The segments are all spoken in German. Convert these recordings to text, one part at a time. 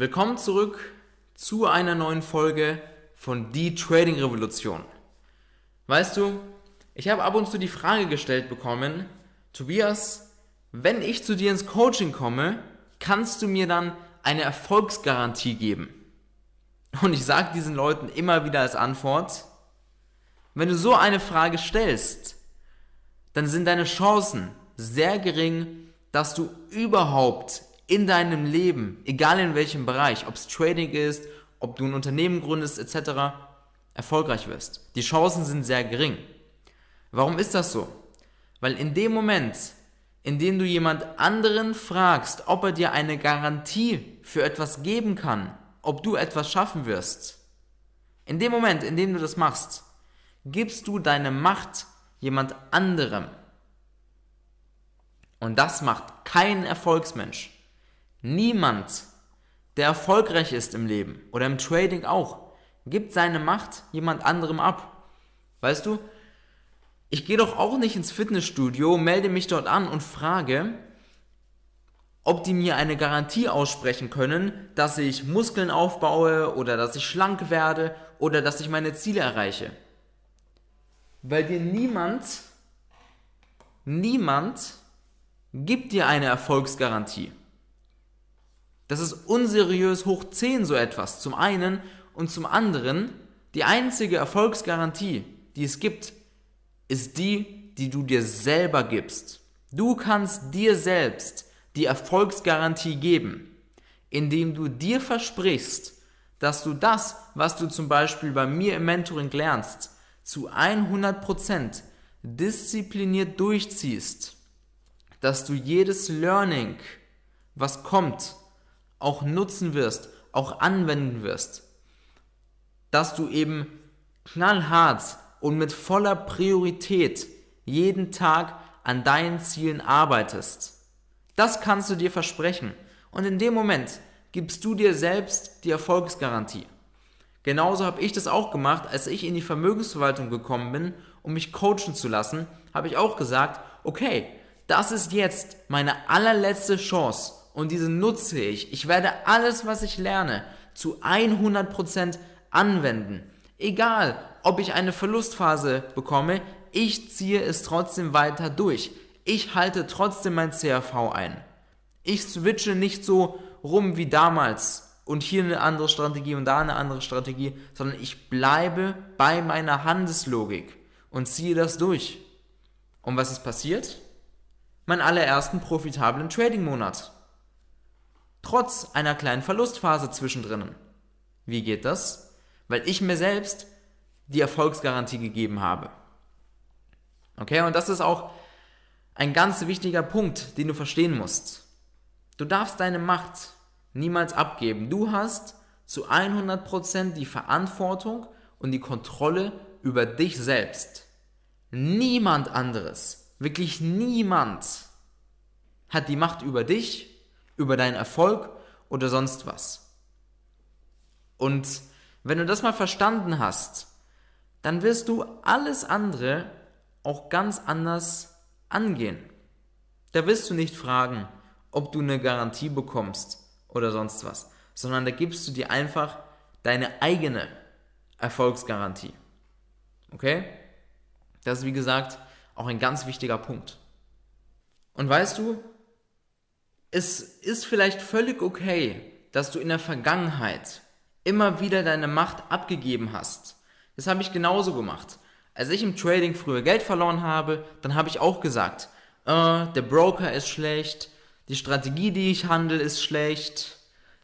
Willkommen zurück zu einer neuen Folge von Die Trading Revolution. Weißt du, ich habe ab und zu die Frage gestellt bekommen, Tobias, wenn ich zu dir ins Coaching komme, kannst du mir dann eine Erfolgsgarantie geben? Und ich sage diesen Leuten immer wieder als Antwort, wenn du so eine Frage stellst, dann sind deine Chancen sehr gering, dass du überhaupt in deinem Leben, egal in welchem Bereich, ob es Trading ist, ob du ein Unternehmen gründest etc., erfolgreich wirst. Die Chancen sind sehr gering. Warum ist das so? Weil in dem Moment, in dem du jemand anderen fragst, ob er dir eine Garantie für etwas geben kann, ob du etwas schaffen wirst, in dem Moment, in dem du das machst, gibst du deine Macht jemand anderem. Und das macht kein Erfolgsmensch. Niemand, der erfolgreich ist im Leben oder im Trading auch, gibt seine Macht jemand anderem ab. Weißt du, ich gehe doch auch nicht ins Fitnessstudio, melde mich dort an und frage, ob die mir eine Garantie aussprechen können, dass ich Muskeln aufbaue oder dass ich schlank werde oder dass ich meine Ziele erreiche. Weil dir niemand, niemand gibt dir eine Erfolgsgarantie. Das ist unseriös hoch 10 so etwas. Zum einen und zum anderen, die einzige Erfolgsgarantie, die es gibt, ist die, die du dir selber gibst. Du kannst dir selbst die Erfolgsgarantie geben, indem du dir versprichst, dass du das, was du zum Beispiel bei mir im Mentoring lernst, zu 100% diszipliniert durchziehst, dass du jedes Learning, was kommt, auch nutzen wirst, auch anwenden wirst. Dass du eben knallhart und mit voller Priorität jeden Tag an deinen Zielen arbeitest. Das kannst du dir versprechen. Und in dem Moment gibst du dir selbst die Erfolgsgarantie. Genauso habe ich das auch gemacht, als ich in die Vermögensverwaltung gekommen bin, um mich coachen zu lassen, habe ich auch gesagt, okay, das ist jetzt meine allerletzte Chance, und diese nutze ich. Ich werde alles, was ich lerne, zu 100% anwenden. Egal, ob ich eine Verlustphase bekomme, ich ziehe es trotzdem weiter durch. Ich halte trotzdem mein CRV ein. Ich switche nicht so rum wie damals und hier eine andere Strategie und da eine andere Strategie, sondern ich bleibe bei meiner Handelslogik und ziehe das durch. Und was ist passiert? Mein allerersten profitablen Trading-Monat. Trotz einer kleinen Verlustphase zwischendrin. Wie geht das? Weil ich mir selbst die Erfolgsgarantie gegeben habe. Okay, und das ist auch ein ganz wichtiger Punkt, den du verstehen musst. Du darfst deine Macht niemals abgeben. Du hast zu 100% die Verantwortung und die Kontrolle über dich selbst. Niemand anderes, wirklich niemand hat die Macht über dich über deinen Erfolg oder sonst was. Und wenn du das mal verstanden hast, dann wirst du alles andere auch ganz anders angehen. Da wirst du nicht fragen, ob du eine Garantie bekommst oder sonst was, sondern da gibst du dir einfach deine eigene Erfolgsgarantie. Okay? Das ist wie gesagt auch ein ganz wichtiger Punkt. Und weißt du, es ist vielleicht völlig okay, dass du in der Vergangenheit immer wieder deine Macht abgegeben hast. Das habe ich genauso gemacht. Als ich im Trading früher Geld verloren habe, dann habe ich auch gesagt, äh, der Broker ist schlecht, die Strategie, die ich handle, ist schlecht,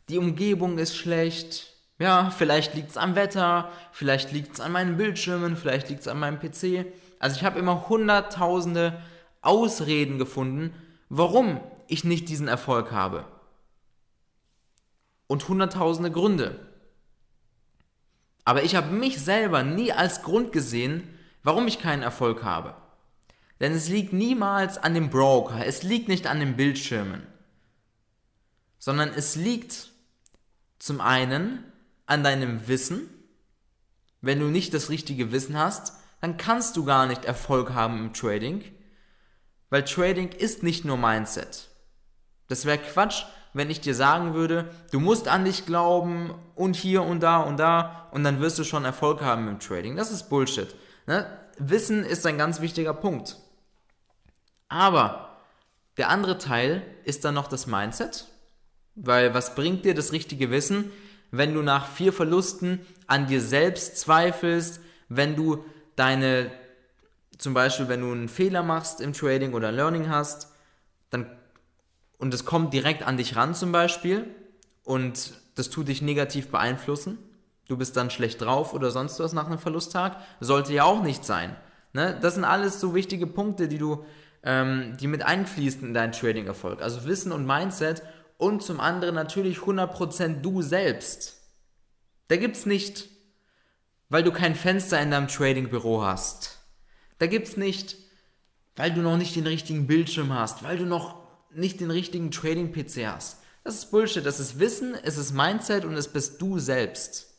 die Umgebung ist schlecht. Ja, vielleicht liegt es am Wetter, vielleicht liegt es an meinen Bildschirmen, vielleicht liegt es an meinem PC. Also ich habe immer hunderttausende Ausreden gefunden, warum ich nicht diesen Erfolg habe. Und hunderttausende Gründe. Aber ich habe mich selber nie als Grund gesehen, warum ich keinen Erfolg habe. Denn es liegt niemals an dem Broker, es liegt nicht an den Bildschirmen, sondern es liegt zum einen an deinem Wissen. Wenn du nicht das richtige Wissen hast, dann kannst du gar nicht Erfolg haben im Trading, weil Trading ist nicht nur Mindset. Das wäre Quatsch, wenn ich dir sagen würde, du musst an dich glauben und hier und da und da und dann wirst du schon Erfolg haben im Trading. Das ist Bullshit. Ne? Wissen ist ein ganz wichtiger Punkt. Aber der andere Teil ist dann noch das Mindset, weil was bringt dir das richtige Wissen, wenn du nach vier Verlusten an dir selbst zweifelst, wenn du deine, zum Beispiel, wenn du einen Fehler machst im Trading oder Learning hast, dann, und es kommt direkt an dich ran zum Beispiel, und das tut dich negativ beeinflussen, du bist dann schlecht drauf oder sonst was nach einem Verlusttag, sollte ja auch nicht sein. Ne? Das sind alles so wichtige Punkte, die du, ähm, die mit einfließen in deinen Trading-Erfolg. Also Wissen und Mindset und zum anderen natürlich 100% du selbst. Da gibt es nicht, weil du kein Fenster in deinem Trading-Büro hast. Da gibt es nicht, weil du noch nicht den richtigen Bildschirm hast, weil du noch nicht den richtigen Trading-PC hast. Das ist Bullshit. Das ist Wissen, es ist Mindset und es bist du selbst.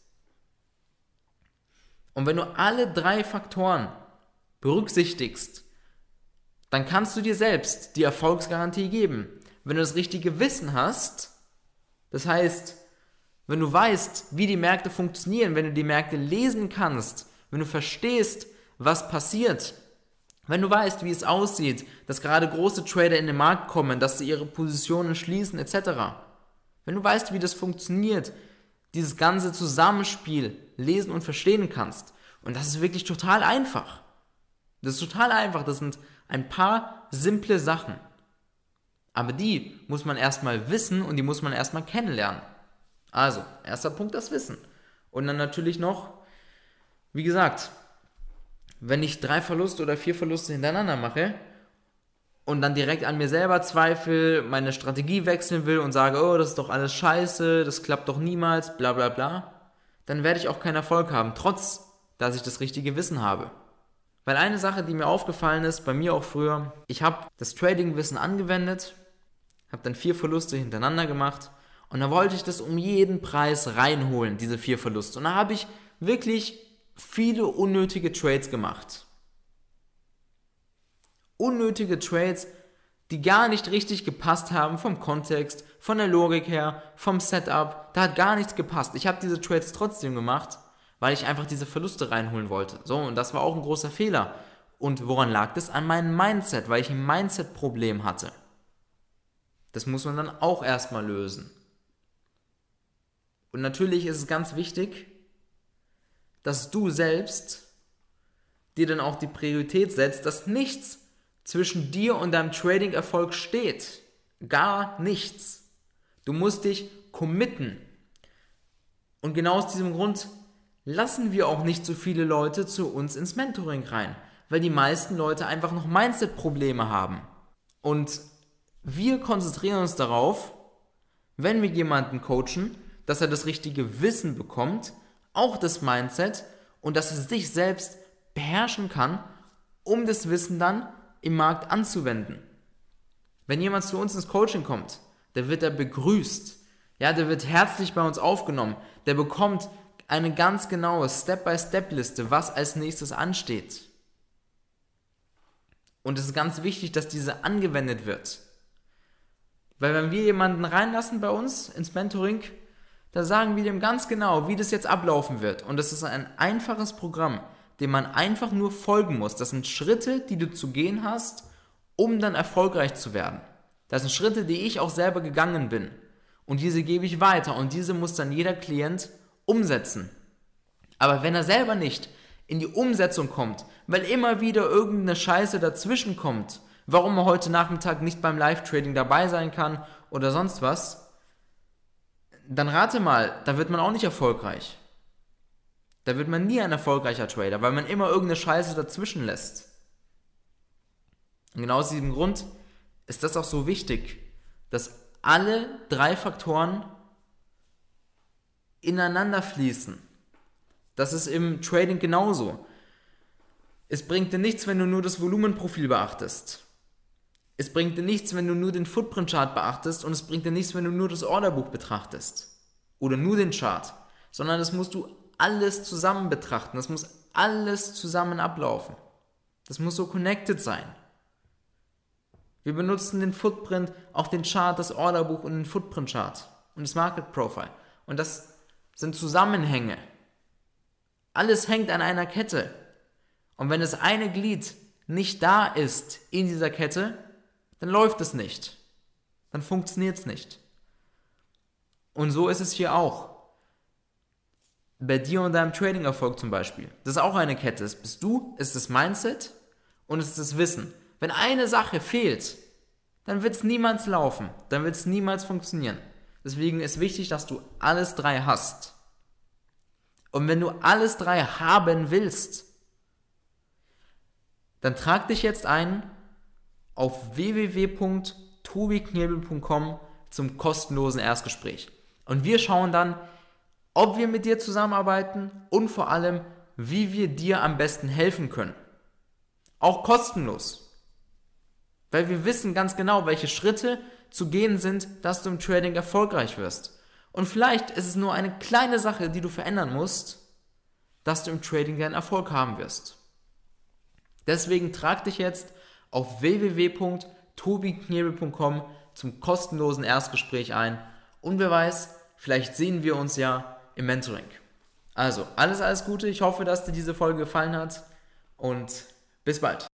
Und wenn du alle drei Faktoren berücksichtigst, dann kannst du dir selbst die Erfolgsgarantie geben wenn du das richtige Wissen hast, das heißt, wenn du weißt, wie die Märkte funktionieren, wenn du die Märkte lesen kannst, wenn du verstehst, was passiert, wenn du weißt, wie es aussieht, dass gerade große Trader in den Markt kommen, dass sie ihre Positionen schließen, etc. Wenn du weißt, wie das funktioniert, dieses ganze Zusammenspiel lesen und verstehen kannst. Und das ist wirklich total einfach. Das ist total einfach. Das sind ein paar simple Sachen. Aber die muss man erstmal wissen und die muss man erstmal kennenlernen. Also, erster Punkt das Wissen. Und dann natürlich noch, wie gesagt, wenn ich drei Verluste oder vier Verluste hintereinander mache und dann direkt an mir selber zweifle, meine Strategie wechseln will und sage, oh, das ist doch alles scheiße, das klappt doch niemals, bla bla bla, dann werde ich auch keinen Erfolg haben, trotz dass ich das richtige Wissen habe. Weil eine Sache, die mir aufgefallen ist, bei mir auch früher, ich habe das Trading-Wissen angewendet, habe dann vier Verluste hintereinander gemacht und da wollte ich das um jeden Preis reinholen, diese vier Verluste. Und da habe ich wirklich viele unnötige Trades gemacht. Unnötige Trades, die gar nicht richtig gepasst haben vom Kontext, von der Logik her, vom Setup. Da hat gar nichts gepasst. Ich habe diese Trades trotzdem gemacht, weil ich einfach diese Verluste reinholen wollte. So, und das war auch ein großer Fehler. Und woran lag das? An meinem Mindset, weil ich ein Mindset-Problem hatte. Das muss man dann auch erstmal lösen. Und natürlich ist es ganz wichtig, dass du selbst dir dann auch die Priorität setzt, dass nichts zwischen dir und deinem Trading-Erfolg steht. Gar nichts. Du musst dich committen. Und genau aus diesem Grund lassen wir auch nicht so viele Leute zu uns ins Mentoring rein, weil die meisten Leute einfach noch Mindset-Probleme haben. Und wir konzentrieren uns darauf, wenn wir jemanden coachen, dass er das richtige Wissen bekommt, auch das Mindset und dass er sich selbst beherrschen kann, um das Wissen dann im Markt anzuwenden. Wenn jemand zu uns ins Coaching kommt, der wird er begrüßt. Ja, der wird herzlich bei uns aufgenommen. Der bekommt eine ganz genaue Step-by-Step-Liste, was als nächstes ansteht. Und es ist ganz wichtig, dass diese angewendet wird. Weil wenn wir jemanden reinlassen bei uns ins Mentoring, da sagen wir dem ganz genau, wie das jetzt ablaufen wird. Und das ist ein einfaches Programm, dem man einfach nur folgen muss. Das sind Schritte, die du zu gehen hast, um dann erfolgreich zu werden. Das sind Schritte, die ich auch selber gegangen bin. Und diese gebe ich weiter und diese muss dann jeder Klient umsetzen. Aber wenn er selber nicht in die Umsetzung kommt, weil immer wieder irgendeine Scheiße dazwischen kommt, warum er heute Nachmittag nicht beim Live-Trading dabei sein kann oder sonst was, dann rate mal, da wird man auch nicht erfolgreich. Da wird man nie ein erfolgreicher Trader, weil man immer irgendeine Scheiße dazwischen lässt. Und genau aus diesem Grund ist das auch so wichtig, dass alle drei Faktoren ineinander fließen. Das ist im Trading genauso. Es bringt dir nichts, wenn du nur das Volumenprofil beachtest. Es bringt dir nichts, wenn du nur den Footprint-Chart beachtest und es bringt dir nichts, wenn du nur das Orderbuch betrachtest oder nur den Chart, sondern das musst du alles zusammen betrachten. Das muss alles zusammen ablaufen. Das muss so connected sein. Wir benutzen den Footprint, auch den Chart, das Orderbuch und den Footprint Chart und das Market Profile. Und das sind Zusammenhänge. Alles hängt an einer Kette. Und wenn das eine Glied nicht da ist in dieser Kette, dann läuft es nicht. Dann funktioniert es nicht. Und so ist es hier auch. Bei dir und deinem Trading-Erfolg zum Beispiel. Das ist auch eine Kette. Das bist du, ist das Mindset und es ist das Wissen. Wenn eine Sache fehlt, dann wird es niemals laufen. Dann wird es niemals funktionieren. Deswegen ist wichtig, dass du alles drei hast. Und wenn du alles drei haben willst, dann trag dich jetzt ein auf www.tobiknebel.com zum kostenlosen Erstgespräch. Und wir schauen dann, ob wir mit dir zusammenarbeiten und vor allem, wie wir dir am besten helfen können. Auch kostenlos. Weil wir wissen ganz genau, welche Schritte zu gehen sind, dass du im Trading erfolgreich wirst. Und vielleicht ist es nur eine kleine Sache, die du verändern musst, dass du im Trading deinen Erfolg haben wirst. Deswegen trag dich jetzt auf www.tobiknebel.com zum kostenlosen Erstgespräch ein und wer weiß, vielleicht sehen wir uns ja im Mentoring. Also, alles, alles Gute. Ich hoffe, dass dir diese Folge gefallen hat und bis bald.